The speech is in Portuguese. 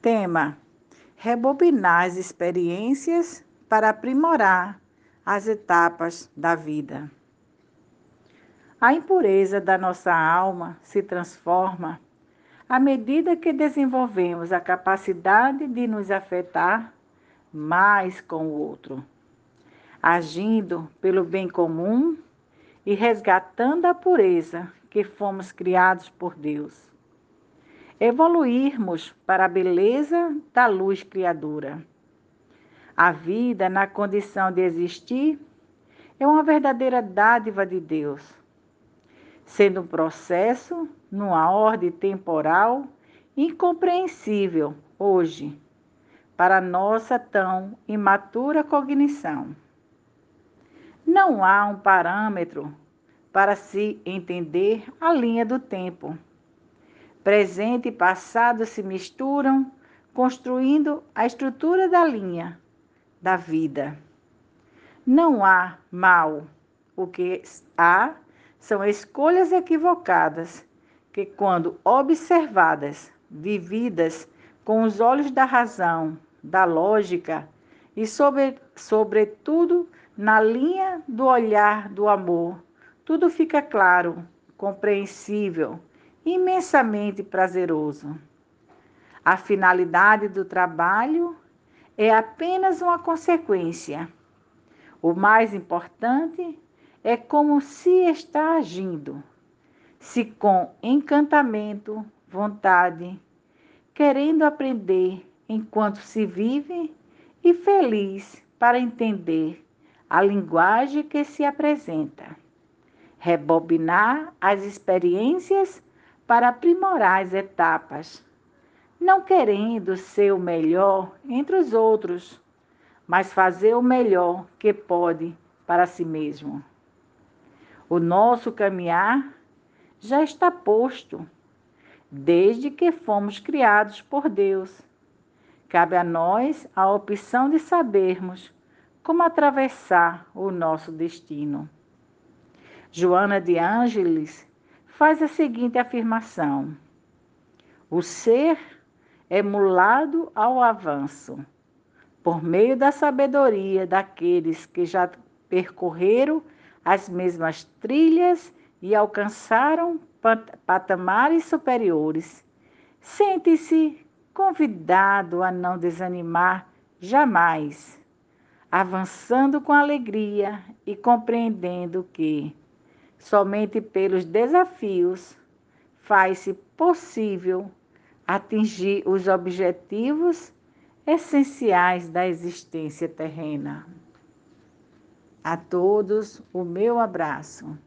Tema: rebobinar as experiências para aprimorar as etapas da vida. A impureza da nossa alma se transforma à medida que desenvolvemos a capacidade de nos afetar mais com o outro, agindo pelo bem comum e resgatando a pureza que fomos criados por Deus. Evoluirmos para a beleza da luz criadora. A vida, na condição de existir, é uma verdadeira dádiva de Deus, sendo um processo numa ordem temporal incompreensível hoje para nossa tão imatura cognição. Não há um parâmetro para se entender a linha do tempo. Presente e passado se misturam, construindo a estrutura da linha da vida. Não há mal. O que há são escolhas equivocadas que, quando observadas, vividas com os olhos da razão, da lógica e, sobre, sobretudo, na linha do olhar do amor, tudo fica claro, compreensível, imensamente prazeroso. A finalidade do trabalho é apenas uma consequência. O mais importante é como se está agindo, se com encantamento, vontade, querendo aprender enquanto se vive e feliz para entender a linguagem que se apresenta. Rebobinar as experiências para aprimorar as etapas, não querendo ser o melhor entre os outros, mas fazer o melhor que pode para si mesmo. O nosso caminhar já está posto, desde que fomos criados por Deus Cabe a nós a opção de sabermos como atravessar o nosso destino. Joana de Ângeles faz a seguinte afirmação: O ser é mulado ao avanço, por meio da sabedoria daqueles que já percorreram as mesmas trilhas e alcançaram patamares superiores. Sente-se convidado a não desanimar jamais, avançando com alegria e compreendendo que somente pelos desafios faz-se possível atingir os objetivos essenciais da existência terrena. A todos o meu abraço.